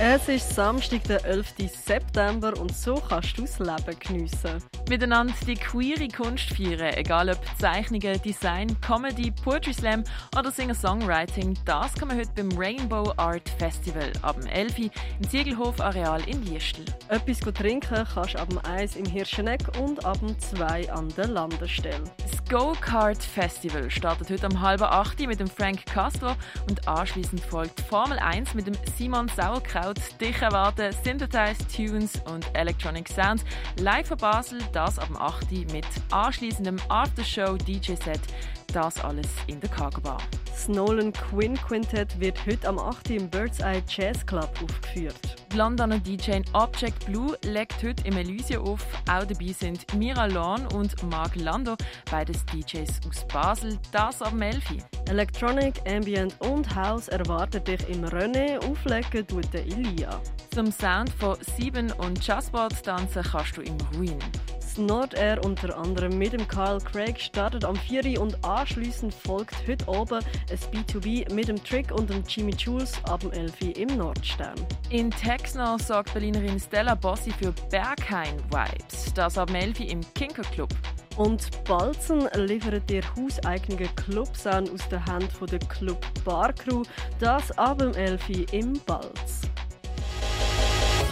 Es ist Samstag, der 11. September und so kannst du das Leben geniessen. Miteinander die queere Kunst feiern, egal ob Zeichnungen, Design, Comedy, Poetry Slam oder Singer-Songwriting, das kann man heute beim Rainbow Art Festival ab dem 11. im Ziegelhof Areal in Liestl. Etwas trinken kannst du ab dem 1 im Hirscheneck und ab dem 2 an der Landestelle. Das Go-Kart Festival startet heute um halb 8 mit dem Frank Castro und anschließend folgt Formel 1 mit dem Simon Sauerkraut. Dich erwarten Synthesized Tunes und Electronic Sounds live von Basel, das ab dem 8 mit anschließendem Aftershow-DJ-Set. Das alles in der Cargo Bar. Das Nolan Quinn Quintet wird heute am 8. im Bird's Eye Jazz Club aufgeführt. Die Londoner DJ Object Blue legt heute im Elysia auf. Auch dabei sind Mira Lorn und Mark Lando, beides DJs aus Basel. Das dem 11. Electronic, Ambient und House erwartet dich im René. Auflegen tut der Elia. Zum Sound von Sieben und Jazzboard tanzen kannst du im Ruin. Nordair unter anderem mit dem Carl Craig startet am 4. und anschließend folgt heute oben ein B2B mit dem Trick und dem Jimmy Jules ab dem 11. im Nordstern. In Texno sorgt Berlinerin Stella Bossi für Berghain-Vibes. Das ab dem 11. im Kinker Club. Und Balzen liefert dir hauseigenen Clubsound aus der Hand von der Club Bar Crew. Das ab dem 11. im Balz.